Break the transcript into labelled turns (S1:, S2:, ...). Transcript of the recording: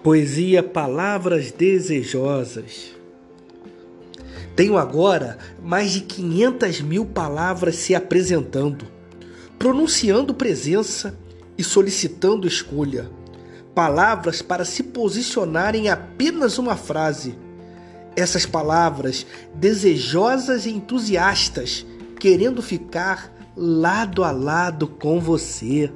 S1: Poesia Palavras Desejosas. Tenho agora mais de 500 mil palavras se apresentando, pronunciando presença e solicitando escolha. Palavras para se posicionar em apenas uma frase. Essas palavras desejosas e entusiastas, querendo ficar lado a lado com você.